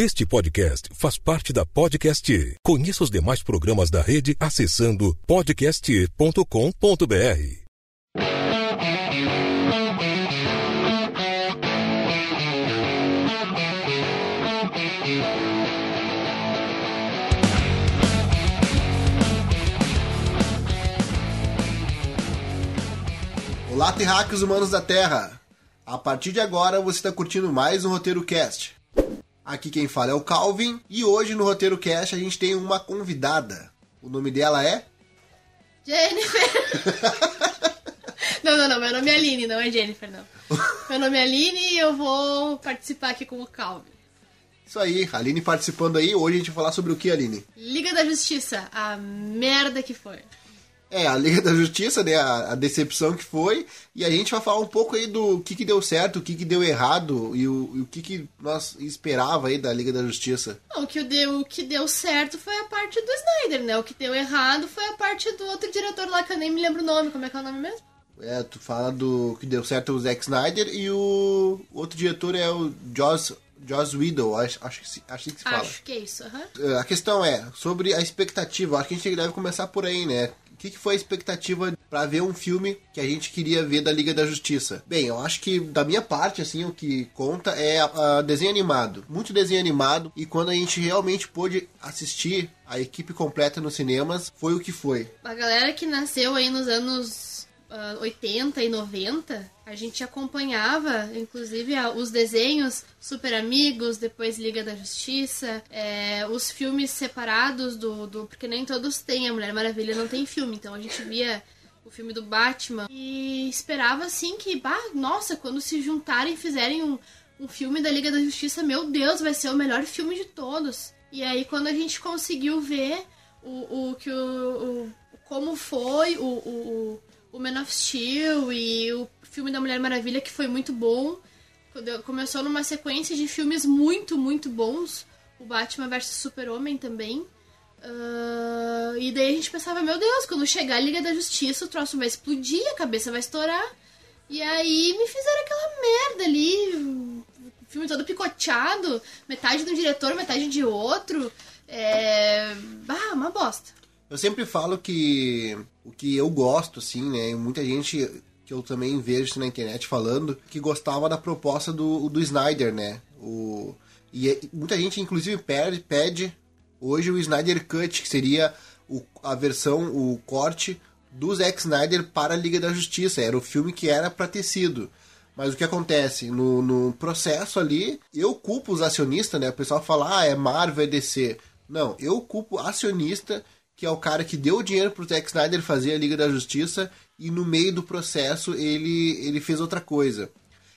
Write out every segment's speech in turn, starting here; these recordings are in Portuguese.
Este podcast faz parte da Podcast. Conheça os demais programas da rede acessando podcast.com.br. Olá, terráqueos humanos da Terra! A partir de agora você está curtindo mais um Roteiro Cast. Aqui quem fala é o Calvin e hoje no Roteiro Cast a gente tem uma convidada. O nome dela é. Jennifer! não, não, não, meu nome é Aline, não é Jennifer, não. Meu nome é Aline e eu vou participar aqui com o Calvin. Isso aí, a Aline participando aí. Hoje a gente vai falar sobre o que, Aline? Liga da Justiça, a merda que foi. É, a Liga da Justiça, né? A, a decepção que foi. E a gente vai falar um pouco aí do que, que deu certo, o que, que deu errado e o, e o que, que nós esperava aí da Liga da Justiça. Não, o, que deu, o que deu certo foi a parte do Snyder, né? O que deu errado foi a parte do outro diretor lá, que eu nem me lembro o nome. Como é que é o nome mesmo? É, tu fala do que deu certo o Zack Snyder e o outro diretor é o Joss, Joss Whedon, acho, acho, que, se- acho que se fala. Acho que é isso, aham. A questão é sobre a expectativa. Acho que a gente deve começar por aí, né? O que, que foi a expectativa pra ver um filme que a gente queria ver da Liga da Justiça? Bem, eu acho que da minha parte, assim, o que conta é a, a desenho animado. Muito desenho animado. E quando a gente realmente pôde assistir a equipe completa nos cinemas, foi o que foi. A galera que nasceu aí nos anos ah, 80 e 90, a gente acompanhava, inclusive, os desenhos Super Amigos, depois Liga da Justiça, é, os filmes separados do, do. Porque nem todos têm, a Mulher Maravilha não tem filme, então a gente via o filme do Batman e esperava assim que, bah, nossa, quando se juntarem fizerem um, um filme da Liga da Justiça, meu Deus, vai ser o melhor filme de todos. E aí quando a gente conseguiu ver o, o que o, o- como foi o, o, o- Man of Steel e o filme da Mulher Maravilha que foi muito bom. Começou numa sequência de filmes muito, muito bons. O Batman vs Super-Homem também. Ah, e daí a gente pensava, meu Deus, quando chegar a Liga da Justiça, o troço vai explodir, a cabeça vai estourar. E aí me fizeram aquela merda ali, filme todo picoteado, metade de um diretor, metade de outro. É. Ah, uma bosta. Eu sempre falo que o que eu gosto, assim, né? e Muita gente que eu também vejo na internet falando que gostava da proposta do, do Snyder, né? O, e é- muita gente, inclusive, pede, pede hoje o Snyder Cut, que seria o, a versão, o corte do Zack Snyder para a Liga da Justiça. Era o filme que era pra ter sido. Mas o que acontece? No, no processo ali, eu culpo os acionistas, né? O pessoal fala, ah, é Marvel, é DC. Não, eu culpo acionista, que é o cara que deu o dinheiro pro Zack Snyder fazer a Liga da Justiça e no meio do processo ele, ele fez outra coisa.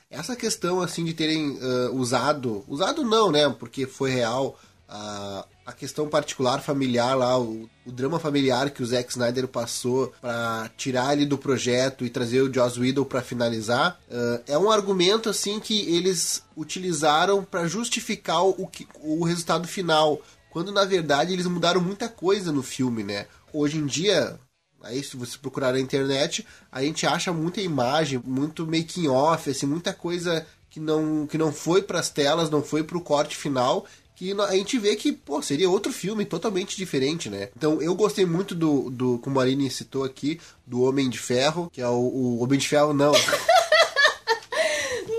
Essa questão, assim, de terem ah, usado... Usado não, né? Porque foi real a, a questão particular familiar lá, o, o drama familiar que o Zack Snyder passou pra tirar ele do projeto e trazer o Joss Whedon pra finalizar, ah, é um argumento assim que eles utilizaram pra justificar o, que, o resultado final, quando na verdade eles mudaram muita coisa no filme, né? Hoje em dia, Aí, se você procurar na internet, a gente acha muita imagem, muito making off, assim, muita coisa que não, que não foi pras telas, não foi pro corte final, que a gente vê que, pô, seria outro filme totalmente diferente, né? Então, eu gostei muito do, do como a Aline citou aqui, do Homem de Ferro, que é o, o Homem de Ferro, não.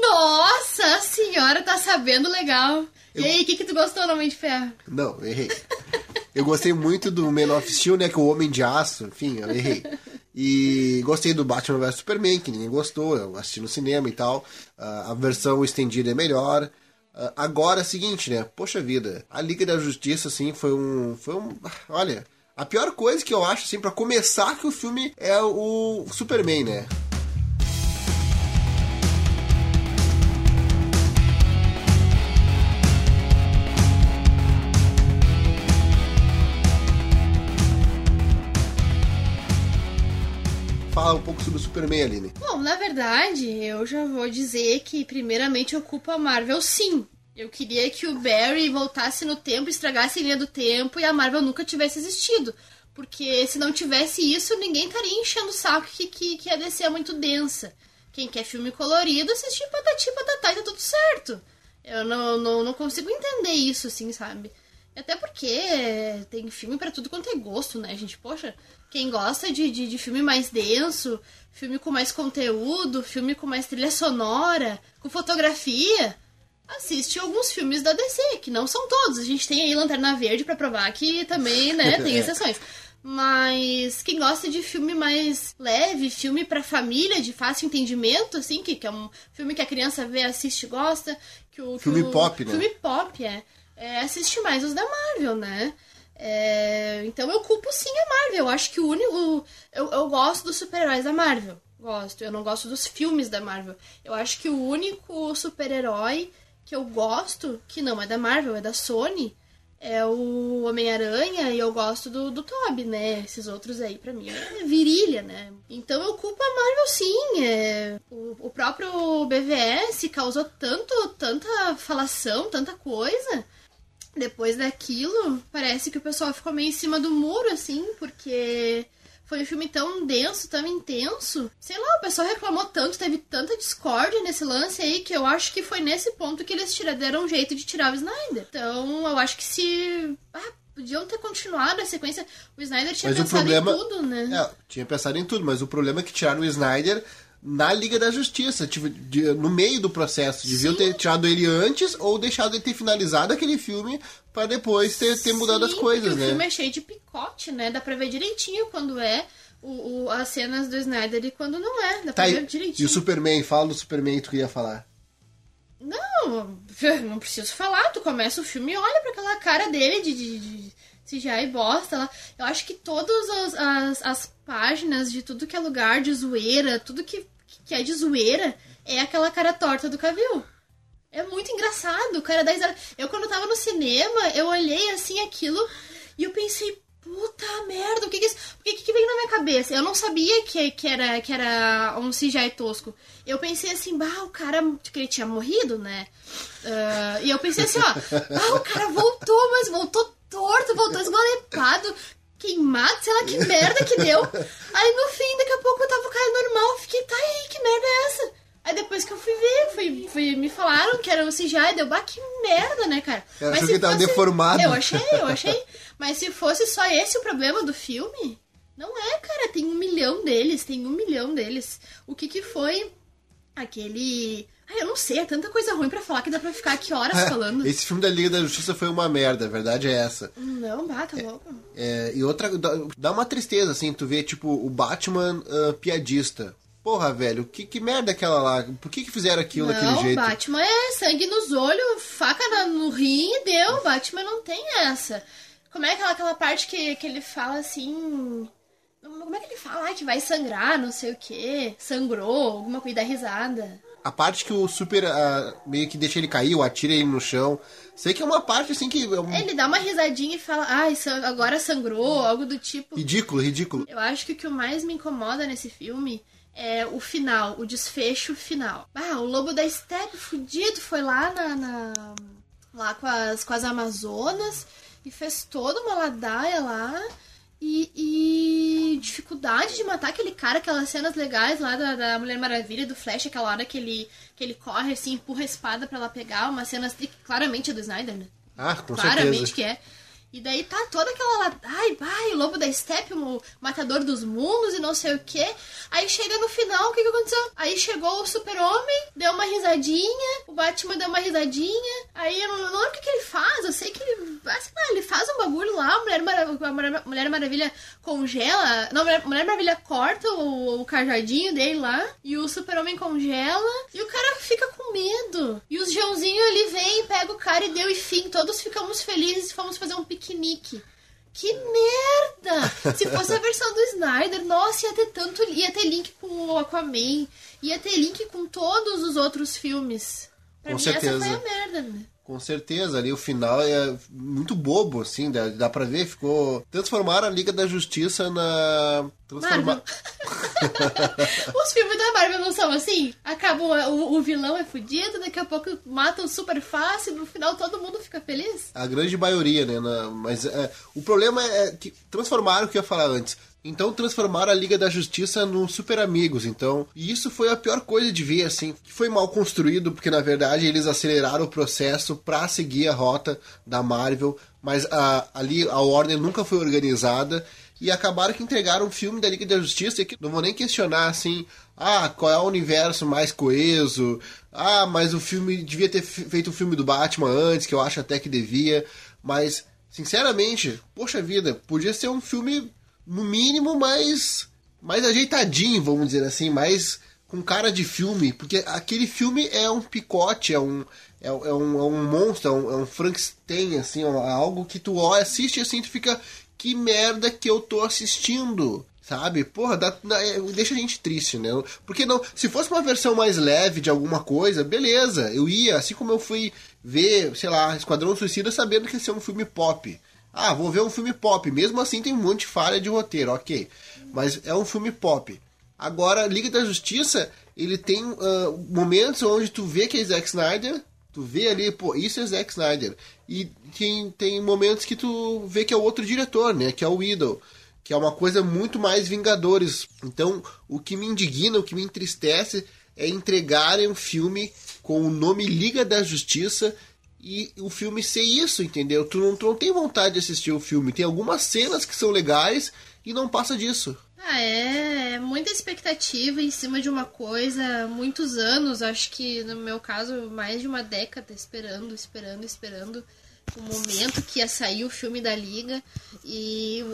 Nossa senhora, tá sabendo legal. E aí, o que, que tu gostou do Homem de Ferro? Não, eu errei. Eu gostei muito do Man of Steel, né? Que é o Homem de Aço, enfim, eu errei. E gostei do Batman vs Superman, que ninguém gostou, eu assisti no cinema e tal. Ah, a versão estendida é melhor. Ah, agora é o seguinte, né? Poxa vida, a Liga da Justiça, assim, foi um. Foi um. Olha, a pior coisa que eu acho, assim, pra começar que o filme é o Superman, né? Fala um pouco sobre o Superman, Aline. Bom, na verdade, eu já vou dizer que primeiramente culpo a Marvel sim. Eu queria que o Barry voltasse no tempo, estragasse a linha do tempo e a Marvel nunca tivesse existido. Porque se não tivesse isso, ninguém estaria enchendo o saco que, que, que a DC é muito densa. Quem quer filme colorido, assistir patati patatá e tá tudo certo. Eu não, não, não consigo entender isso, assim, sabe? Até porque tem filme para tudo quanto é gosto, né, gente? Poxa, quem gosta de, de, de, filme mais denso, filme com mais conteúdo, filme com mais trilha sonora, com fotografia, assiste alguns filmes da DC, que não são todos. A gente tem aí Lanterna Verde para provar que também, né, tem exceções. Mas quem gosta de filme mais leve, filme para família, de fácil entendimento, assim, que, que é um filme que a criança vê, assiste, gosta, que o que filme o, pop, né? Filme pop, é, é assiste mais os da Marvel, né? É, então eu culpo sim a Marvel. Eu acho que o único. Eu, eu gosto dos super-heróis da Marvel. Gosto. Eu não gosto dos filmes da Marvel. Eu acho que o único super-herói que eu gosto, que não é da Marvel, é da Sony, é o Homem-Aranha e eu gosto do, do Toby, né? Esses outros aí, pra mim, é virilha, né? Então eu culpo a Marvel sim. É... O, o próprio BVS causou tanto, tanta falação, tanta coisa. Depois daquilo, parece que o pessoal ficou meio em cima do muro, assim, porque foi um filme tão denso, tão intenso. Sei lá, o pessoal reclamou tanto, teve tanta discórdia nesse lance aí que eu acho que foi nesse ponto que eles tiraram, deram um jeito de tirar o Snyder. Então, eu acho que se. Ah, podiam ter continuado a sequência. O Snyder tinha Mas pensado problema- em tudo, né? É, tinha pensado em tudo, mas o problema é que tiraram o Snyder na Liga da Justiça, tipo, de- no meio do processo. Deviam Sim. ter tirado ele antes ou deixado ele ter finalizado aquele filme pra depois ter, ter mudado as Sim, coisas, porque né? O filme é cheio de picote, né? Dá pra ver direitinho quando é o, o- as cenas do Snyder e quando não é. Dá Tá, pra e, ver e direitinho. o Superman? Fala do Superman que tu queria falar. Não, não preciso falar. Tu começa o filme e olha pra aquela cara dele de, de, de CGI bosta lá. Eu acho que todas as, as, as páginas de tudo que é lugar de zoeira, tudo que, que é de zoeira, é aquela cara torta do Cavill. É muito engraçado, o cara risada. Eu, quando tava no cinema, eu olhei assim aquilo e eu pensei, puta merda, o que que é isso? O que, que veio na minha cabeça? Eu não sabia que, que, era, que era um CGI tosco. Eu pensei assim, bah, o cara, que ele tinha morrido, né? Ah, e eu pensei assim, ó, ah, o cara voltou, mas voltou torto, voltou esgolepado, queimado, sei lá que merda que deu. Aí no fim, daqui a pouco eu tava com o cara normal, fiquei, tá aí, que merda é essa? Aí depois que eu fui ver, fui, fui- me falaram que era um CGI, deu, bah, que merda, né, cara? Eu Mas se que tava deformado. Eu achei, eu achei. Mas se fosse só esse o problema do filme, não é, cara. Tem um milhão deles, tem um milhão deles. O que que foi aquele... Ai, eu não sei, é tanta coisa ruim pra falar que dá pra ficar aqui horas falando. Esse filme da Liga da Justiça foi uma merda, a verdade é essa. Não, bata louco. É, e outra, dá, uma tristeza, assim, tu vê, tipo, o Batman ah, piadista. Porra, velho, que, que merda é aquela lá? Por que, que fizeram aquilo daquele Não, jeito? Batman é sangue nos olhos, faca no rim e deu. Batman não tem essa. Como é aquela, aquela parte que, que ele fala assim. Como é que ele fala? Ai, que vai sangrar, não sei o que. Sangrou, alguma coisa, dá risada. A parte que o Super ah, meio que deixa ele cair, ou atira ele no chão. Sei que é uma parte, assim, que é um Ele dá uma risadinha e fala, ai, san- agora sangrou, algo do tipo. ridículo, ridículo. Eu acho que o que mais me incomoda nesse filme é o final, o desfecho final. Ah, o lobo da steppe fudido foi lá na, na- lá com as, com as Amazonas e fez toda uma ladaia lá. E, e dificuldade de matar aquele cara, aquelas cenas legais lá da, da Mulher Maravilha, do Flash, aquela hora que ele, que ele corre assim, empurra a espada pra ela pegar, uma cena que claramente é do Snyder, né? Ah, com Claramente certeza. que é. E daí tá toda aquela lá, ai, vai, o lobo da steppe, o matador dos mundos e não sei o que. Aí chega no final, o que que aconteceu? Aí chegou o super-homem, deu uma risadinha, o Batman deu uma risadinha. Aí eu não, lembro o que, que ele faz, eu sei que ele, ah, ele faz um bagulho lá, a Mulher, Mulher, Maravilha congela, não, Mulher, Mulher Maravilha corta o, o cajadinho dele lá, e o super-homem congela, e o cara fica com medo. E os Joãozinho ali vem, pega o cara e deu e fim, todos ficamos felizes e fomos fazer um piquenique. Que merda! Se fosse a versão do Snyder, nossa, ia ter tanto. ia ter link com o Aquaman, ia ter link com todos os outros filmes. Pra Com mim, certeza. essa foi a merda, né? Com certeza, ali o final é muito bobo, assim, dá, dá pra ver, ficou... Transformaram a Liga da Justiça na... Transforma... Os filmes da Marvel não são assim? Acaba o, o vilão é fudido, daqui a pouco matam super fácil, no final todo mundo fica feliz. A grande maioria, né? na- mas é, o problema é que transformaram o que eu ia falar antes. Então transformaram a Liga da Justiça no Super Amigos, então. E isso foi a pior coisa de ver, assim. Foi mal construído, porque na verdade eles aceleraram o processo para seguir a rota da Marvel, mas a, ali a Warner nunca foi organizada e acabaram que entregaram um filme da Liga da Justiça que não vou nem questionar assim, ah, qual é o universo mais coeso, ah, mas o filme devia ter feito o filme do Batman antes, que eu acho até que devia, mas sinceramente, poxa vida, podia ser um filme no mínimo, mais, mais ajeitadinho, vamos dizer assim, mais com cara de filme, porque aquele filme é um picote, é um, é, é um, é um monstro, é um, é um Frankenstein, assim, é algo que tu assiste assim, tu fica, que merda que eu tô assistindo? Sabe? Porra, dá, dá, é, deixa a gente triste, né? Porque não, se fosse uma versão mais leve de alguma coisa, beleza, eu ia, assim como eu fui ver, sei lá, Esquadrão Suicida sabendo que ia ser um filme pop. Ah, vou ver um filme pop. Mesmo assim tem um monte de falha de roteiro, ok. Mas é um filme pop. Agora, Liga da Justiça, ele tem uh, momentos onde tu vê que é Zack Snyder, tu vê ali, pô, isso é Zack Snyder. E tem, tem momentos que tu vê que é outro diretor, né? Que é o Idol. Que é uma coisa muito mais Vingadores. Então, o que me indigna, o que me entristece é entregarem um filme com o nome Liga da Justiça e o filme ser isso, entendeu? Tu não, tu não tem vontade de assistir o filme. Tem algumas cenas que são legais e não passa disso. Ah, é, é muita expectativa em cima de uma coisa, muitos anos, acho que no meu caso, mais de uma década esperando, esperando, esperando o momento que ia sair o filme da Liga. E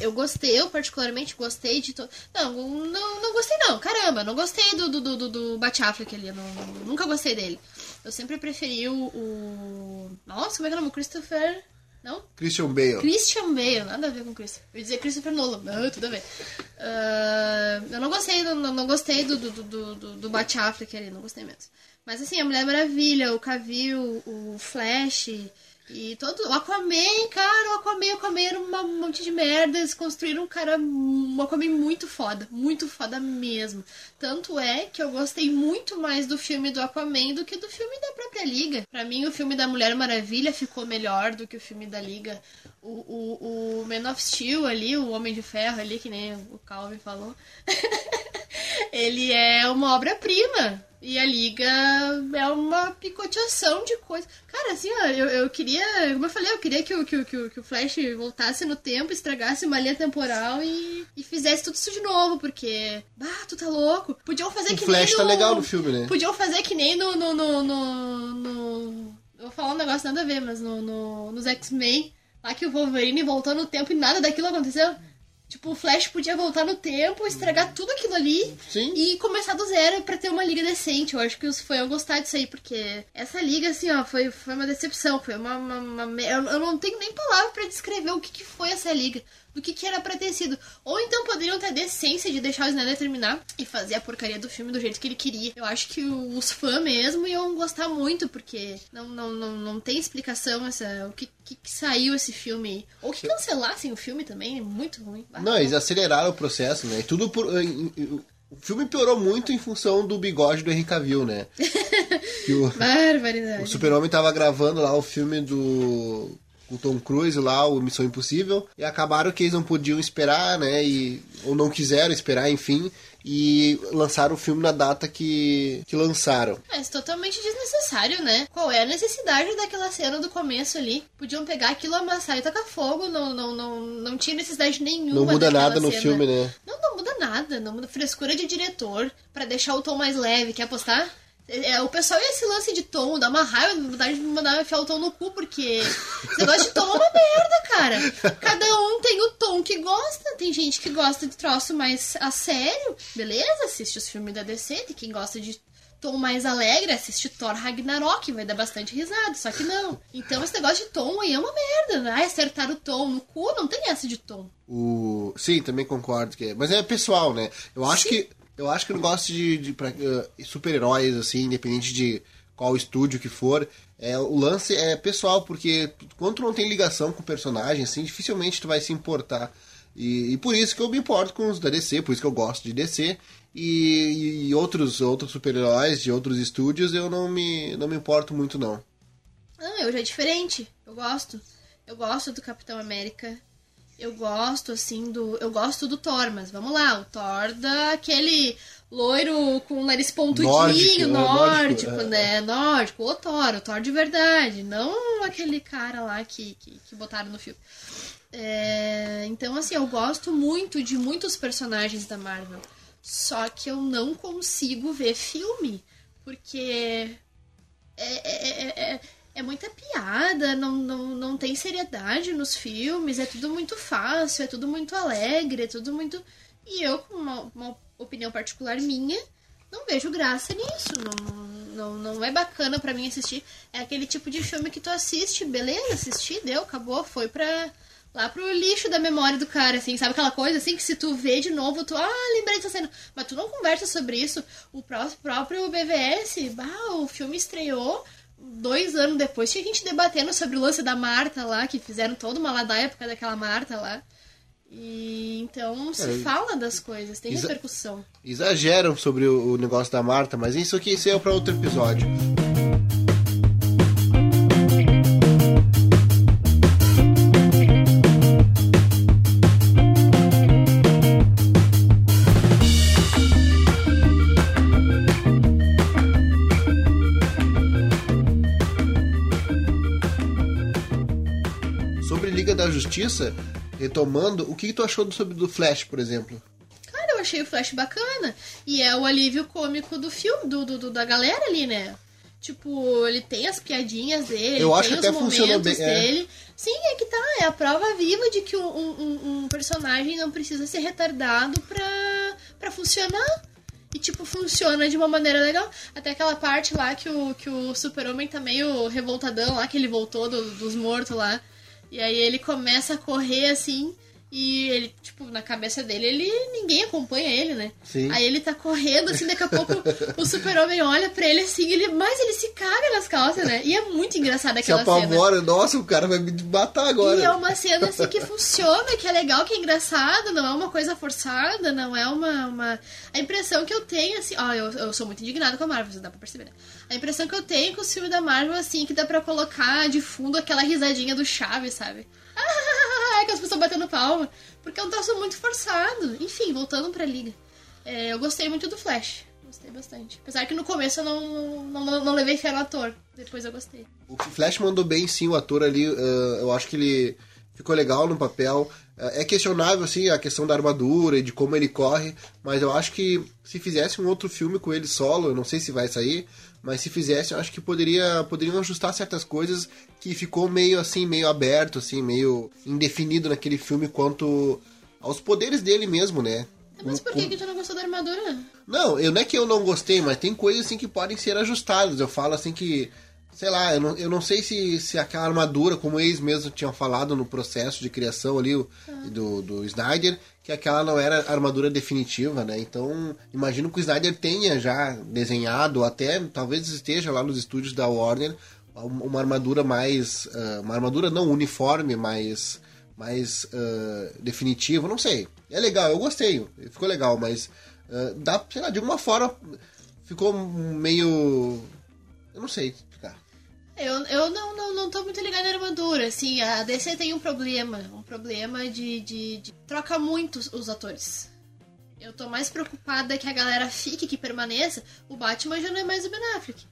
eu gostei, eu particularmente gostei de. To... Não, não, não gostei não, caramba, não gostei do, do, do, do Bat Affleck ali, não, nunca gostei dele. Eu sempre preferi o, o. Nossa, como é que é o nome? Christopher. Não? Christian Bale. Christian Bale, nada a ver com Christopher. Eu ia dizer Christopher Nolan. Não, tudo a ver. Uh, eu não gostei, não, não gostei do, do, do, do, do Bat Affleck ali, não gostei mesmo. Mas assim, a Mulher Maravilha, o Cavill, o Flash. E todo. O Aquaman, cara, o Aquaman, o Aquaman era um monte de merda. Eles construíram um cara. Um Aquaman muito foda. Muito foda mesmo. Tanto é que eu gostei muito mais do filme do Aquaman do que do filme da própria Liga. Para mim, o filme da Mulher Maravilha ficou melhor do que o filme da Liga. O, o, o Man of Steel ali, o Homem de Ferro ali, que nem o Calvin falou. ele é uma obra-prima. E a Liga é uma picoteação de coisas. Cara, assim, ó, eu, eu queria. Como eu falei, eu queria que o, que, que, que o Flash voltasse no tempo, estragasse uma linha temporal e, e fizesse tudo isso de novo, porque. Ah, tu tá louco. Podiam fazer o que Flash nem. tá no, legal no filme, né? Podiam fazer que nem no. no, no, no, no vou falar um negócio nada a ver, mas no, no, nos X-Men, lá que o Wolverine voltou no tempo e nada daquilo aconteceu. Tipo, o Flash podia voltar no tempo, estragar tudo aquilo ali Sim. e começar do zero pra ter uma liga decente. Eu acho que os fãs iam gostar disso aí, porque essa liga, assim, ó, foi, foi uma decepção. Foi uma. uma, uma eu, eu, não tenho nem palavra para descrever o que, que foi essa liga do que, que era pra ter sido. Ou então poderiam ter a decência de deixar o Snyder terminar e fazer a porcaria do filme do jeito que ele queria. Eu acho que os fãs mesmo iam gostar muito, porque não, não, não, não tem explicação essa, o que, que, que saiu esse filme. Ou que cancelassem o filme também, é muito ruim. Não, eles aceleraram o processo, né? E tudo por. O filme piorou muito em função do bigode do Henry Cavill, né? o, Barbaridade. O Super-Homem tava gravando lá o filme do o Tom Cruise lá, o Missão Impossível, e acabaram que eles não podiam esperar, né, e, ou não quiseram esperar, enfim, e lançaram o filme na data que, que lançaram. É, totalmente desnecessário, né? Qual é a necessidade daquela cena do começo ali? Podiam pegar aquilo, amassar e tacar fogo, não, não, não, não tinha necessidade nenhuma. Não muda nada cena. no filme, né? Não, não muda nada, não muda frescura de diretor para deixar o tom mais leve. Quer apostar? É, o pessoal ia esse lance de tom, dá uma raiva, vontade de mandar enfiar o tom no cu, porque esse negócio de tom é uma merda, cara. Cada um tem o tom que gosta, tem gente que gosta de troço mais a sério, beleza? Assiste os filmes da DC, tem quem gosta de tom mais alegre, assiste Thor Ragnarok, vai dar bastante risada, só que não. Então esse negócio de tom aí é uma merda, né? Acertar o tom no cu, não tem essa de tom. O... Sim, também concordo que é. Mas é pessoal, né? Eu acho Sim. que eu acho que o negócio de, de, uh, super-heróis, assim, independente de qual estúdio que for, é, o lance é pessoal, porque quando tu não tem ligação com o personagem, assim, dificilmente tu vai se importar. E, e, por isso que eu me importo com os da DC, por isso que eu gosto de DC. E, e outros, outros super-heróis de outros estúdios eu não me, não me importo muito, não. Ah, eu já é diferente. Eu gosto. Eu gosto do Capitão América. Eu gosto, assim, do. Eu gosto do Thor, mas vamos lá, o Thor daquele loiro com o nariz pontudinho, Nórdico, nórdico, é, nórdico, né? Nórdico, o Thor, o Thor de verdade, não aquele cara lá que, que, que botaram no filme. É, então, assim, eu gosto muito de muitos personagens da Marvel. Só que eu não consigo ver filme. Porque é, é, é, muita piada, não, não, não tem seriedade nos filmes, é tudo muito fácil, é tudo muito alegre, é tudo muito. E eu, com uma, uma opinião particular minha, não vejo graça nisso. Não, não, não é bacana pra mim assistir. É aquele tipo de filme que tu assiste, beleza, assisti, deu, acabou, foi pra. Lá pro lixo da memória do cara, assim, sabe aquela coisa assim que se tu vê de novo, tu, ah, lembrei dessa cena. Mas tu não conversa sobre isso. O pró- próprio BVS, bah, o filme estreou dois anos depois, tinha gente debatendo sobre o lance da Marta lá, que fizeram toda uma ladaia por causa daquela Marta lá. E então se É, fala das coisas, tem repercussão. Exageram sobre o, o negócio da Marta, mas isso aqui isso é para outro episódio. Justiça, retomando, o que, que tu achou sobre do Flash, por exemplo? Cara, eu achei o Flash bacana. E é o alívio cômico do filme, do, do- do- da galera ali, né? Tipo, ele tem as piadinhas dele, Eu tem acho que os até funcionou momentos bem, é. dele. Sim, é que tá, é a prova viva de que um, um- um personagem não precisa ser retardado pra, pra funcionar. E, tipo, funciona de uma maneira legal. Até aquela parte lá que o, que o super-homem tá meio revoltadão lá, que ele voltou do- dos mortos lá. E aí ele começa a correr assim. E ele, tipo, na cabeça dele, ele ninguém acompanha ele, né? Sim. Aí ele tá correndo, assim, daqui a pouco o super-homem olha pra ele assim, ele, mas ele se caga nas calças, né? E é muito engraçada Se aquela cena. apavora, nossa, o cara vai me matar agora. E é uma cena assim que funciona, que é legal, que é engraçado, não é uma coisa forçada, não é uma. uma... A impressão que eu tenho, assim. Ó, eu, eu sou muito indignada com a Marvel, você dá pra perceber, né? A impressão que eu tenho com o filme da Marvel, assim, que dá pra colocar de fundo aquela risadinha do Chaves, sabe? Ah, que as pessoas batendo palma. Porque é um troço muito forçado. Enfim, voltando pra liga. É, eu gostei muito do Flash. Gostei bastante. Apesar que no começo eu não, não, não, não levei fé no ator. Depois eu gostei. O Flash mandou bem sim, o ator ali, ah, eu acho que ele ficou legal no papel. Ah, é questionável, assim, a questão da armadura e de como ele corre, mas eu acho que se fizesse um outro filme com ele solo, eu não sei se vai sair, mas se fizesse, eu acho que poderia, poderiam ajustar certas coisas que ficou meio assim, meio aberto, assim, meio indefinido naquele filme quanto aos poderes dele mesmo, né? Mas por que tu não gostou da armadura? não, eu não é que eu não gostei, mas tem coisas assim que podem ser ajustadas. Eu falo assim que, sei lá, eu não, eu não sei se, se aquela armadura, como eles mesmos tinham falado no processo de criação ali o- do, do Snyder, que aquela não era a armadura definitiva, né? Então, imagino que o Snyder tenha já desenhado, até talvez esteja lá nos estúdios da Warner, uma armadura mais. ah, uma armadura não uniforme, mas mais ah, definitiva, não sei. É legal, eu gostei, ficou legal, mas ah, dá, sei lá, de alguma forma ficou meio. Eu não sei. Eu, eu não, não, não tô muito ligada na armadura. Assim, a DC tem um problema. Um problema de, de, de- troca muito os- atores. Eu tô mais preocupada que a galera fique, que permaneça. O Batman já não é mais o Ben Affleck.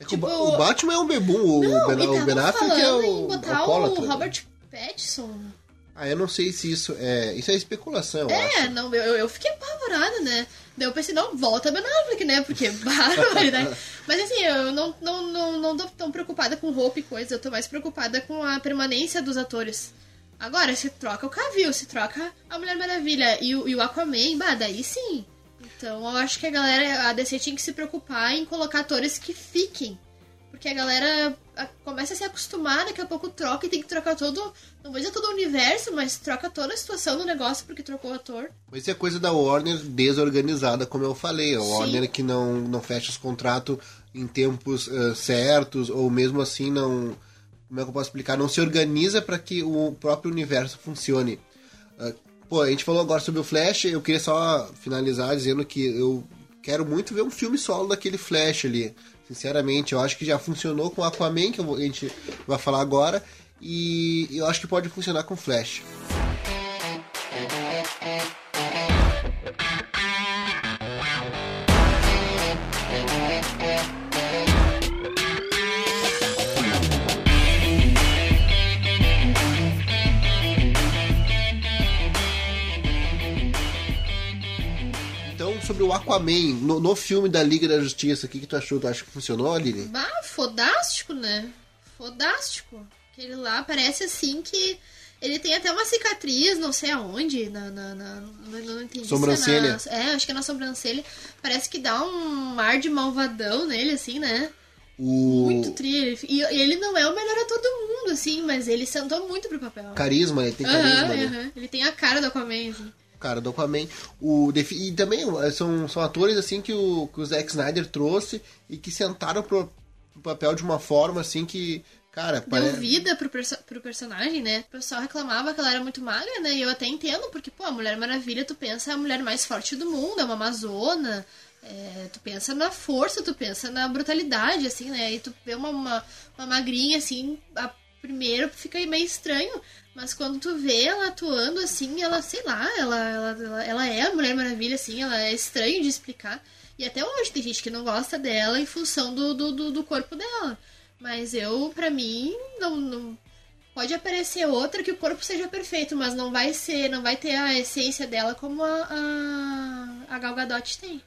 É Tipo, o Batman é um bebum, o, ben, e o Ben Affleck é o em botar alcoólatra. o Robert Pattinson. Ah, eu não sei se isso é. Isso é especulação, eu É, acho. não, eu, eu fiquei apavorada, né? Daí eu pensei, não, volta Ben Affleck, né? Porque barbaridade. Mas assim, eu não, não, não, não tô tão preocupada com roupa e coisa, eu tô mais preocupada com a permanência dos atores. Agora, se troca o Cavill, se troca a Mulher Maravilha e o, e o Aquaman, bah, daí sim. Então eu acho que a galera, a DC tinha que se preocupar em colocar atores que fiquem. Porque a galera começa a se acostumar, daqui a pouco troca e tem que trocar todo. Não vou dizer todo o universo, mas troca toda a situação do negócio porque trocou o ator. Mas isso é coisa da Warner desorganizada, como eu falei. A Sim. Warner que não, não fecha os contratos em tempos eh, certos, ou mesmo assim não. Como é que eu posso explicar? Não se organiza para que o próprio universo funcione. Ah, pô, a gente falou agora sobre o Flash, eu queria só finalizar dizendo que eu quero muito ver um filme solo daquele Flash ali. Sinceramente, eu acho que já funcionou com Aquaman, que a gente vai falar agora, e eu acho que pode funcionar com Flash. Sobre o Aquaman no, no filme da Liga da Justiça. O que, que tu achou? Tu acha que funcionou, Aline? Bah, fodástico, né? Fodástico. Aquele lá parece assim que. Ele tem até uma cicatriz, não sei aonde, na. na, na não, entendi. Sobrancelha. É, na, é, acho que é na sobrancelha. Parece que dá um ar de malvadão nele, assim, né? O Muito tri. E ele não é o melhor ator do mundo, assim, mas ele sentou muito pro papel. carisma, ele tem carisma, né? Ele tem a cara do Aquaman, assim. Cara, do Aquaman. O, defi- e também eh, são, são atores assim que o, que o Zack Snyder trouxe e que sentaram pro, pro papel de uma forma assim que. Cara, Deu parece. vida pro, perso pro personagem, né? O pessoal reclamava que ela era muito magra, né? E eu até entendo, porque, pô, a Mulher Maravilha, tu pensa a mulher mais forte do mundo, é uma amazona. é, tu pensa na força, tu pensa na brutalidade, assim, né? E tu vê uma, uma, uma magrinha, assim, a, primeiro fica meio estranho. Mas quando tu vê ela atuando, assim, ela, sei lá, ela, ela, ela, é a Mulher Maravilha, assim, ela é estranho de explicar. E até hoje tem gente que não gosta dela em função do, do, do, do corpo dela. Mas eu, pra mim, não, não. Pode aparecer outra que o corpo seja perfeito, mas não vai ser, não vai ter a essência dela como a, a, a Gal Gadot tem.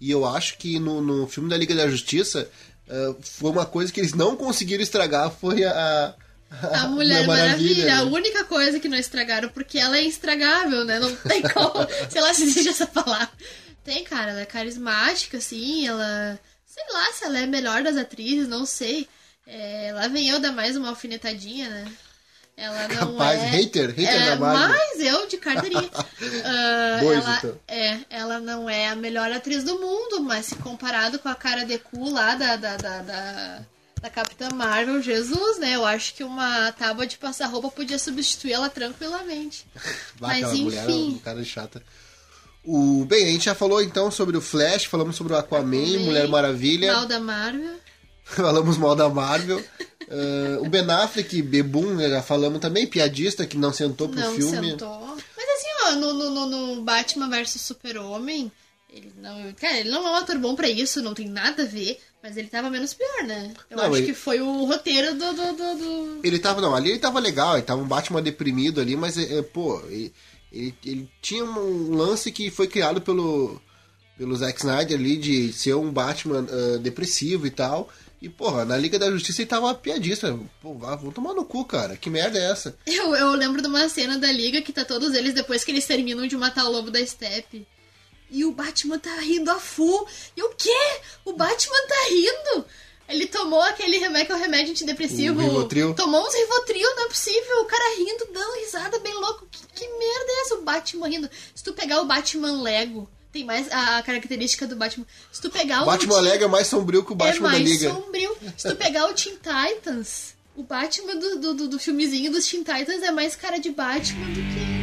E eu acho que no, no filme da Liga da Justiça eh, foi uma coisa que eles não conseguiram estragar foi a. A Mulher Maravilha, né? a única coisa que não estragaram, porque ela é estragável, né? Não tem como. sei lá se existe essa palavra. Tem, cara, ela é carismática, assim, ela. Sei lá se ela é a melhor das atrizes, não sei. É, lá vem eu dar mais uma alfinetadinha, né? Ela não Capaz, é... hater, hater é, da Marvel. Mas eu de carteirinha. Ah, Dois, ela, então. É, ela não é a melhor atriz do mundo, mas se comparado com a cara de cu lá da, da, da, da, da Capitã Marvel, Jesus, né? Eu acho que uma tábua de passar roupa podia substituir ela tranquilamente. Bah, Mas mulher é enfim. um cara chata. O, bem, a gente já falou então sobre o Flash, falamos sobre o Aquaman, Aquaman, Mulher Maravilha, Mal da Marvel. falamos mal da Marvel. Ah, o Ben Affleck, Bebum, né, já falamos também, piadista que não sentou pro não filme. sentou. Mas assim, ó, no, no, no- Batman vs Super-Homem, ele não. Cara, ele não é um ator bom pra isso, não tem nada a ver. Mas ele tava menos pior, né? Eu Não, acho ele- que foi o roteiro do. do, do, do- Ele tava, não, ali ele tava legal, ele tava um Batman deprimido ali, mas, é, pô, ele, ele, ele tinha um lance que foi criado pelo, pelo Zack Snyder ali de ser um Batman ah, depressivo e tal. E, porra, na Liga da Justiça ele tava piadista. Pô, vão tomar no cu, cara. Que merda é essa? Eu, eu lembro de uma cena da Liga que tá todos eles depois que eles terminam de matar o lobo da Steppe. E o Batman tá rindo a full. E o quê? O Batman tá rindo? Ele tomou aquele remédio, é remédio antidepressivo. O Rivotril. Tomou uns Rivotril, não é possível. O cara rindo, dando risada bem louco. Que, que merda é essa? O Batman rindo. Se tu pegar o Batman Lego, tem mais a, característica do Batman. Se tu pegar O Batman Lego é mais sombrio que o Batman é da mais Liga. sombrio. Se tu pegar o Teen Titans, o Batman do, do, do, do filmezinho dos Teen Titans é mais cara de Batman do que.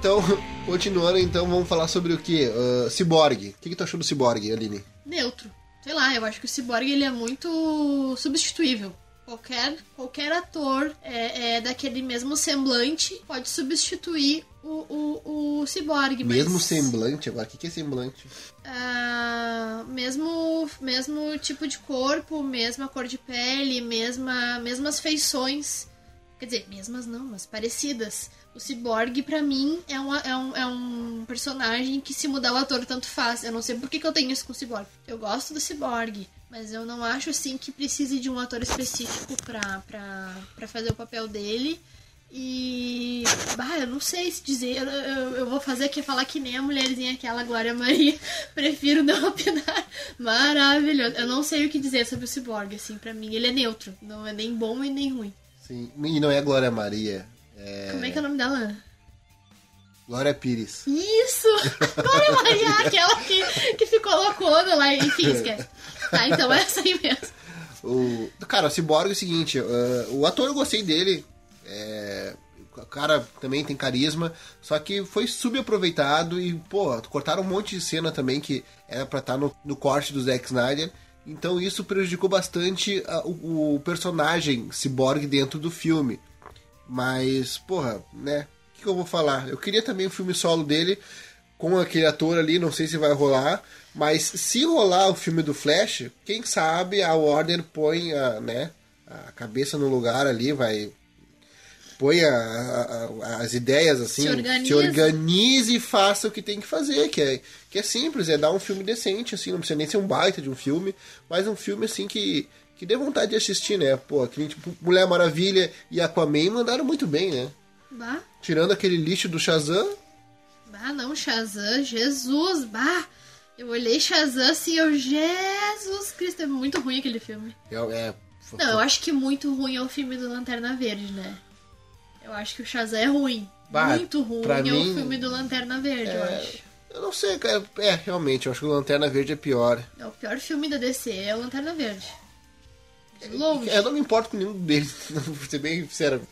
Então, continuando, então, vamos falar sobre o que? Cyborg. O que, que tu achou do Cyborg, Aline? neutro. Sei lá, eu acho que o Cyborg ele é muito substituível. Qualquer, qualquer ator é, é daquele mesmo semblante pode substituir o, o, o Cyborg. mas- Mesmo semblante agora. O que, que é semblante? Ah, mesmo, mesmo tipo de corpo, mesma cor de pele, mesma, mesmas feições. Quer dizer, mesmas não, mas parecidas. O Cyborg, pra mim, é, uma, é, um, é um personagem que se mudar o ator tanto faz. Eu não sei por que, que eu tenho isso com o Cyborg. Eu gosto do Cyborg, mas eu não acho assim que precise de um ator específico pra, pra, pra fazer o papel dele. E. Bah, eu não sei se dizer. Eu, eu, eu vou fazer aqui falar que nem a mulherzinha aquela Glória Maria. Prefiro não opinar. Maravilhoso. Eu não sei o que dizer sobre o Cyborg, assim. Pra mim, ele é neutro. Não é nem bom e nem ruim. Sim. E não é Glória Maria. É Como é que é o nome dela? Glória Pires. Isso! Glória Maria, aquela que, que ficou loucona lá. Enfim, esquece. Tá, então é essa aí mesmo. O, cara, o Cyborg é o seguinte, uh, o ator eu gostei dele. é, o cara também tem carisma, só que foi subaproveitado e, pô, cortaram um monte de cena também que era pra estar tá no, no corte do Zack Snyder. Então isso prejudicou bastante a, o, o, personagem Cyborg dentro do filme. Mas, porra, né? O que, que eu vou falar? Eu queria também o filme solo dele com aquele ator ali, não sei se vai rolar. Mas se rolar o filme do Flash, quem sabe a Warner põe a, né, a cabeça no lugar ali, vai põe a, a, as ideias assim, se, se organize e faça o que tem que fazer, que é, que é simples, é dar um filme decente, assim, não precisa nem ser um baita de um filme, mas um filme assim que, que dê vontade de assistir, né? Pô, que tipo, Mulher Maravilha e Aquaman mandaram muito bem, né? Bah. Tirando aquele lixo do Shazam. Bah, não, Shazam, Jesus, bah! Eu olhei Shazam assim, eu, Jesus Cristo, é muito ruim aquele filme. É, é... Não, eu acho que muito ruim é o filme do Lanterna Verde, né? Eu acho que o Shazam é ruim. Bah, muito ruim é mim, o filme do Lanterna Verde, é... eu acho. Eu não sei, cara. É, realmente, eu acho que o Lanterna Verde é pior. É o pior filme da DC, é o Lanterna Verde. É longe. Eu não me importo com nenhum deles, vou ser bem sincero.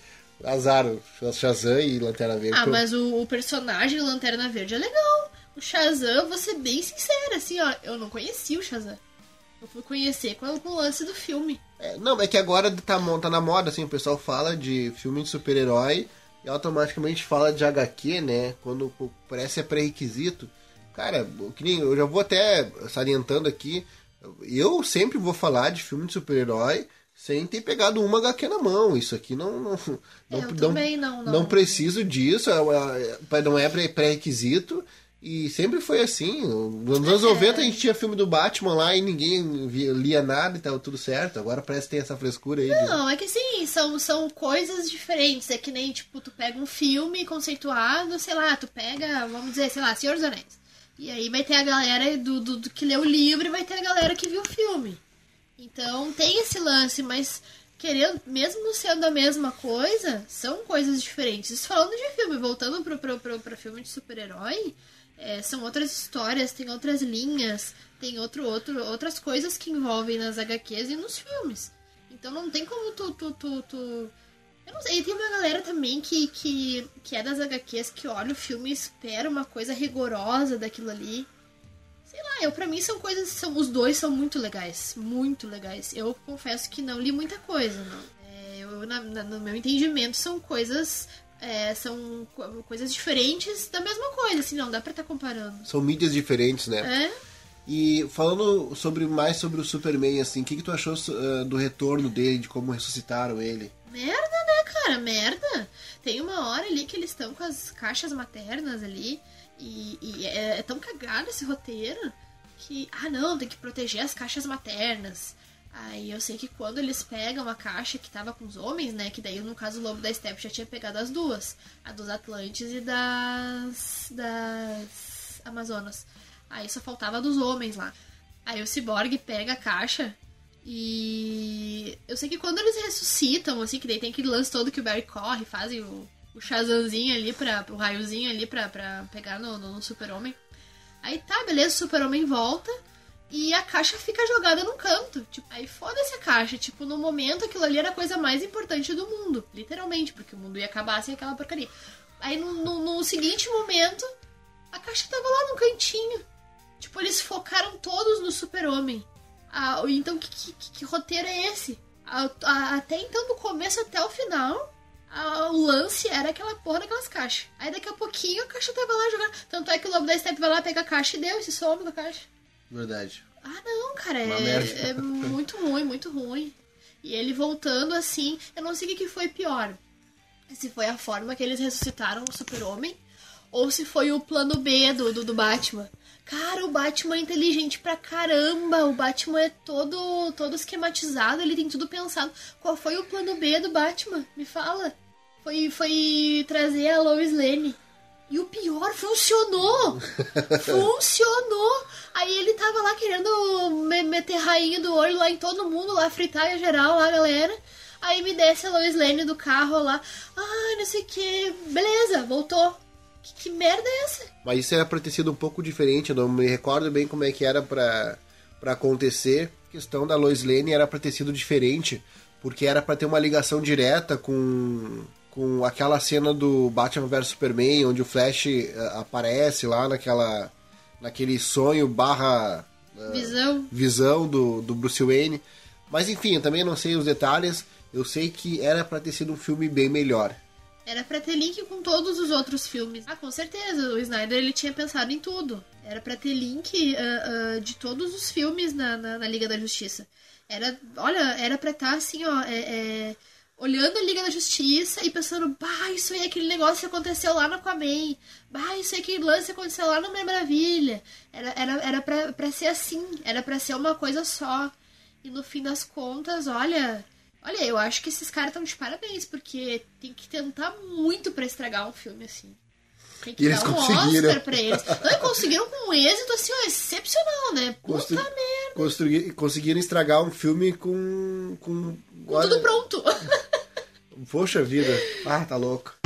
Azar, Shazam e Lanterna Verde. Ah, mas o, o personagem Lanterna Verde é legal o Shazam, vou ser bem sincera, assim, ó, eu não conhecia o Shazam. Eu fui conhecer com o lance do filme. É, não, é que agora tá, tá na moda, assim, o pessoal fala de filme de super-herói e automaticamente fala de HQ, né? Quando parece é pré-requisito. Cara, que nem, eu já vou até salientando aqui, eu sempre vou falar de filme de super-herói sem ter pegado uma HQ na mão. Isso aqui não. Não, não, eu não, não, não, não preciso disso, é, é, não é pré-requisito. E sempre foi assim. Nos anos é. 90 a gente tinha filme do Batman lá e ninguém via, lia nada e tava tudo certo. Agora parece que tem essa frescura aí. Não, de... é que sim, são, são coisas diferentes. É que nem, tipo, tu pega um filme conceituado, sei lá, tu pega, vamos dizer, sei lá, Senhor dos Anéis. E aí vai ter a galera do, do, do que leu o livro e vai ter a galera que viu o filme. Então tem esse lance, mas querendo, mesmo sendo a mesma coisa, são coisas diferentes. Falando de filme, voltando pro, pro, pro, pro filme de super-herói, é, são outras histórias, tem outras linhas, tem outro, outro, outras coisas que envolvem nas HQs e nos filmes. Então não tem como tu. tu, tu, tu... Eu não sei, e tem uma galera também que, que, que é das HQs que olha o filme e espera uma coisa rigorosa daquilo ali. Sei lá, eu para mim são coisas. São, os dois são muito legais. Muito legais. Eu confesso que não li muita coisa, não. É, eu, na, na, no meu entendimento, são coisas é, são coisas diferentes da mesma coisa, assim, não dá pra estar tá comparando. São mídias diferentes, né? É. E falando sobre mais sobre o Superman, assim, o que, que tu achou uh, do retorno dele, de como ressuscitaram ele? Merda, né, cara? Merda. Tem uma hora ali que eles estão com as caixas maternas ali e, e é, é tão cagado esse roteiro que, ah não, tem que proteger as caixas maternas. Aí eu sei que quando eles pegam a caixa que tava com os homens, né? Que daí no caso o Lobo da Steppe já tinha pegado as duas. A dos Atlantes e das. das Amazonas. Aí só faltava a dos homens lá. Aí o Cyborg pega a caixa e. Eu sei que quando eles ressuscitam, assim, que daí tem aquele lance todo que o Barry corre, fazem o, o ali, pra, o raiozinho ali pra, pra pegar no, no, no Super-Homem. Aí tá, beleza, o Super-Homem volta. E a caixa fica jogada num canto. Tipo, aí foda-se a caixa. Tipo, no momento aquilo ali era a coisa mais importante do mundo. Literalmente, porque o mundo ia acabar sem aquela porcaria. Aí no, no, no seguinte momento, a caixa tava lá no cantinho. Tipo, eles focaram todos no super-homem. Ah, então, que, que, que, roteiro é esse? Ah, até então, do começo até o final, ah, o lance era aquela porra daquelas caixas. Aí daqui a pouquinho a caixa tava lá jogando. Tanto é que o Lobo da Step vai lá, pega a caixa e deu, e se some com a caixa. Verdade. Ah, não, cara, é, é, muito ruim, muito ruim. E ele voltando assim, eu não sei o que foi pior. Se foi a forma que eles ressuscitaram o super-homem, ou se foi o plano B do, do, do, Batman. Cara, o Batman é inteligente pra caramba. O Batman é todo, todo esquematizado, ele tem tudo pensado. Qual foi o plano B do Batman? Me fala. Foi, foi trazer a Lois Lane. E o pior, funcionou! funcionou! Aí ele tava lá querendo meter rainha do olho lá em todo mundo, lá fritar em geral, lá galera. Aí me desce a Lois Lane do carro lá. Ah, não sei o que. Beleza, voltou. Que, que, merda é essa? Mas isso era pra ter sido um pouco diferente. Eu não me recordo bem como é que era pra, pra acontecer. A questão da Lois Lane era pra ter sido diferente. Porque era pra ter uma ligação direta com com aquela cena do Batman vs Superman, onde o Flash uh, aparece lá naquela naquele sonho barra uh, visão, visão do, do Bruce Wayne. Mas enfim, eu também não sei os detalhes. Eu sei que era para ter sido um filme bem melhor. Era para ter link com todos os outros filmes. Ah, com certeza. O Snyder ele tinha pensado em tudo. Era para ter link uh, uh, de todos os filmes na, na, na, Liga da Justiça. Era, olha, era pra estar tá, assim, ó, é, é, olhando a Liga da Justiça e pensando, bah, isso aí, aquele negócio que aconteceu lá no Aquaman. Bah, isso aí, aquele lance que aconteceu lá no Mulher Maravilha. Era, era, era pra, pra ser assim. Era pra ser uma coisa só. E no fim das contas, olha Olha, eu acho que esses caras estão de parabéns, porque tem que tentar muito para estragar um filme assim. Tem que e dar um Oscar pra eles. Não, e conseguiram com um êxito assim, ó, excepcional, né? Puta Constru... merda. Conseguiram estragar um filme com. com, com tudo pronto. Poxa vida. Ah, tá louco.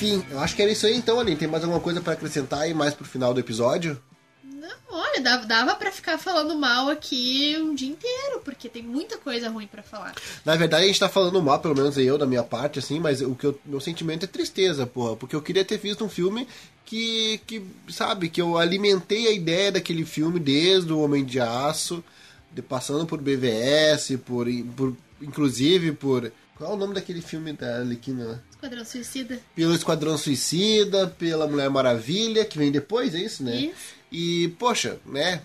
Enfim, eu acho que era isso aí então, Aline. Tem mais alguma coisa para acrescentar aí mais pro final do episódio? Não, olha, dava, dava para ficar falando mal aqui um dia inteiro, porque tem muita coisa ruim para falar. Na verdade, a gente tá falando mal, pelo menos eu, da minha parte, assim, mas o que eu, meu sentimento é tristeza, porra, porque eu queria ter visto um filme que, que, sabe, que eu alimentei a ideia daquele filme desde o Homem de Aço, de, passando por BVS, por, por inclusive por qual é o nome daquele filme da Arlequina? Esquadrão Suicida. Pelo Esquadrão Suicida, pela Mulher Maravilha, que vem depois, é isso, né? Isso. E, poxa, né?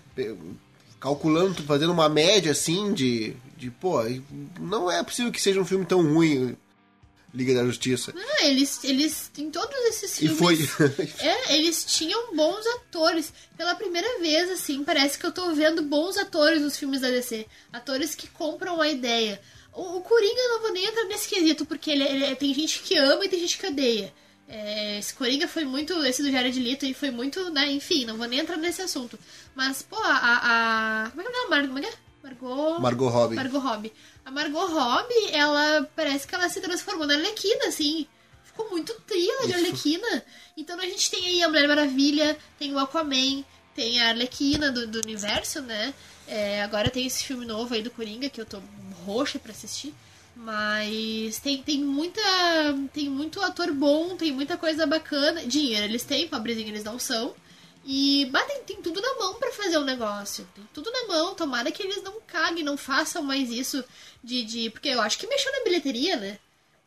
Calculando, fazendo uma média assim de. de pô, não é possível que seja um filme tão ruim. Liga da Justiça. Ah, eles, eles, em todos esses filmes. E foi. é, eles tinham bons atores. Pela primeira vez, assim, parece que eu tô vendo bons atores nos filmes da DC. Atores que compram a ideia. O, o Coringa não vou nem entrar nesse quesito, porque ele, ele, tem gente que ama e tem gente que odeia. É, esse Coringa foi muito. Esse do Jared Leto e foi muito, né? Enfim, não vou nem entrar nesse assunto. Mas, pô, a. a como é que é o nome? Como é que é? Margot. Margot Robbie. Margot Robbie. A Margot Robbie, ela parece que ela se transformou na Arlequina, assim. Ficou muito trilha de Arlequina. Então a gente tem aí a Mulher Maravilha, tem o Aquaman, tem a Arlequina do, do universo, né? É, agora tem esse filme novo aí do Coringa que eu tô roxa para assistir. Mas tem, tem muita. Tem muito ator bom, tem muita coisa bacana. Dinheiro eles têm, pobrezinho eles não são. E batem, tem tudo na mão para fazer o um negócio. Tem tudo na mão. Tomara que eles não caguem, não façam mais isso de, de. Porque eu acho que mexeu na bilheteria, né?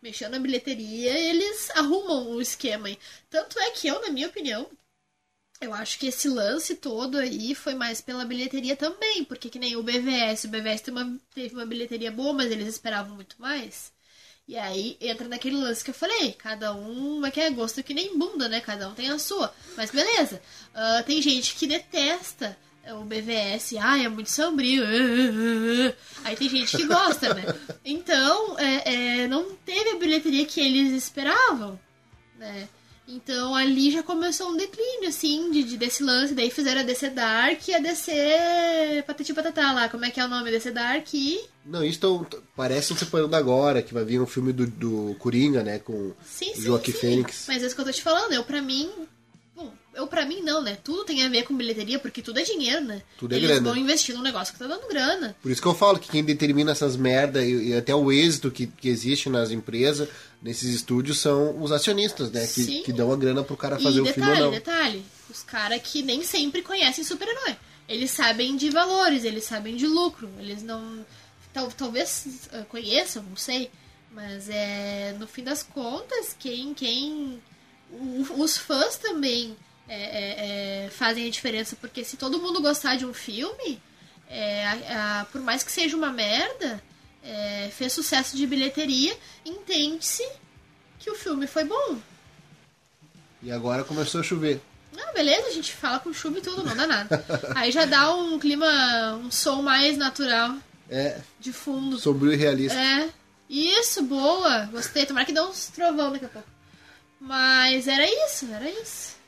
Mexeu na bilheteria, eles arrumam o esquema. Tanto é que eu, na minha opinião, eu acho que esse lance todo aí foi mais pela bilheteria também, porque que nem o BVS, o BVS teve uma, teve uma bilheteria boa, mas eles esperavam muito mais. E aí entra naquele lance que eu falei, cada um é que é gosto que nem bunda, né? Cada um tem a sua. Mas beleza. Uh, tem gente que detesta o BVS, ai, é muito sombrio. Aí tem gente que gosta, né? Então, é, é, não teve a bilheteria que eles esperavam, né? Então ali já começou um declínio, assim, de, de, desse lance. Daí fizeram a DC Dark e a DC Patati Patatá lá. Como é que é o nome? DC Dark e... Não, isso tão, parece separando agora, que vai vir um filme do, do Coringa, né? Com sim, Joaquim Fênix. Mas é isso que eu tô te falando. Eu, pra mim, eu para mim não, né? Tudo tem a ver com bilheteria, porque tudo é dinheiro, né? Tudo é Eles grana. vão investir num negócio que tá dando grana. Por isso que eu falo que quem determina essas merda e, e até o êxito que, que existe nas empresas, nesses estúdios, são os acionistas, né? Que, que dão a grana pro cara fazer e o detalhe, filme ou não. detalhe, os caras que nem sempre conhecem super-herói. Eles sabem de valores, eles sabem de lucro, eles não... Tal, talvez uh, conheçam, não sei. Mas é no fim das contas, quem... quem os fãs também é, é, é, fazem a diferença, porque se todo mundo gostar de um filme, é, a, a, por mais que seja uma merda, é, fez sucesso de bilheteria, entende-se que o filme foi bom. E agora começou a chover. Ah, beleza, a gente fala com chuva e tudo, não dá nada. Aí já dá um clima, um som mais natural. É. De fundo. Sombrio e realista. É. Isso, boa. Gostei. Tomara que dê uns trovão daqui a pouco. Mas era isso, era isso.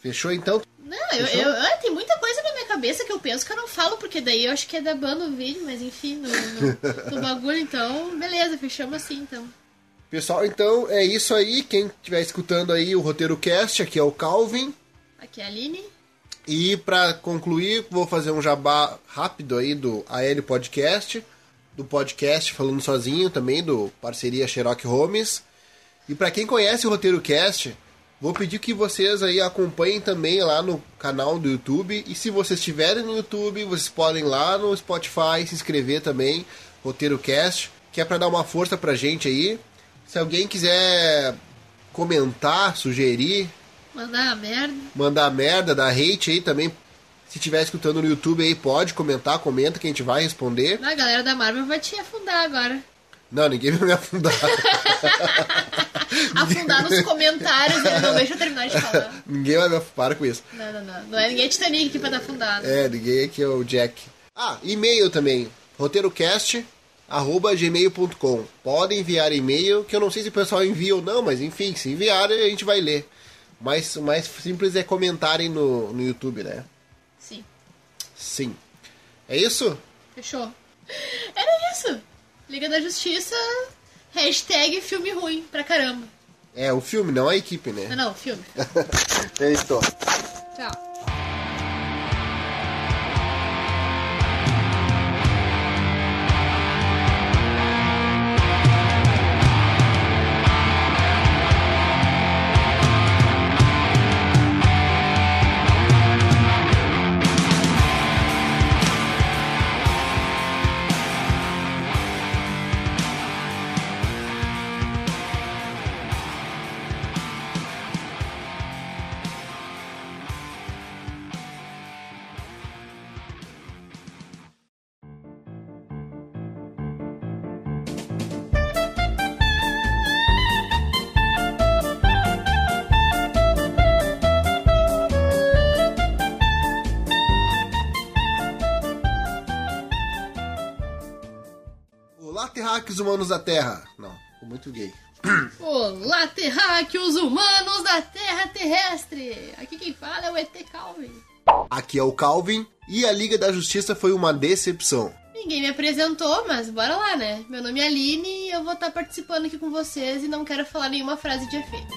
Fechou então? Não, eu, eu, eu- tem muita coisa na minha cabeça que eu penso que eu não falo, porque daí eu acho que é da banda o vídeo, mas enfim, no, no, no bagulho, então, beleza, fechamos assim então. Pessoal, então é isso aí. Quem estiver escutando aí o Roteiro Cast, aqui é o Calvin. Aqui é a Aline. E pra concluir, vou fazer um jabá rápido aí do AL Podcast, do podcast Falando Sozinho também, do parceria Sherlock Holmes. E pra quem conhece o Roteiro Cast, vou pedir que vocês aí acompanhem também lá no canal do YouTube. E se vocês estiverem no YouTube, vocês podem ir lá no Spotify se inscrever também, Roteiro Cast, que é pra dar uma força pra gente aí. Se alguém quiser comentar, sugerir, Mandar a merda. mandar merda, dar hate aí também. Se estiver escutando no YouTube aí, pode comentar, comenta que a gente vai responder. A galera da Marvel vai te afundar agora. Não, ninguém vai me afundar. Afundar nos comentários, não deixa eu terminar de falar. ninguém vai me afundar. Para com isso. Não, não, não. Não é ninguém Titanic aqui pra dar afundado. É, ninguém aqui é o Jack. Ah, e-mail também. roteirocast arroba gmail.com Podem enviar e-mail, que eu não sei se o pessoal envia ou não, mas enfim, se enviar a gente vai ler. Mas o mais simples é comentarem no, no YouTube, né? Sim. Sim. É isso? Fechou. Era isso. Liga da Justiça, hashtag filme ruim pra caramba. É, o filme, não a equipe, Não, né? não, filme. É isso. Tchau. Humanos da Terra. Não, muito gay. Olá, terráqueos humanos da Terra Terrestre. Aqui quem fala é o ET Calvin. Aqui é o Calvin e a Liga da Justiça foi uma decepção. Ninguém me apresentou, mas bora lá, né? Meu nome é Aline e eu vou estar participando aqui com vocês e não quero falar nenhuma frase de efeito.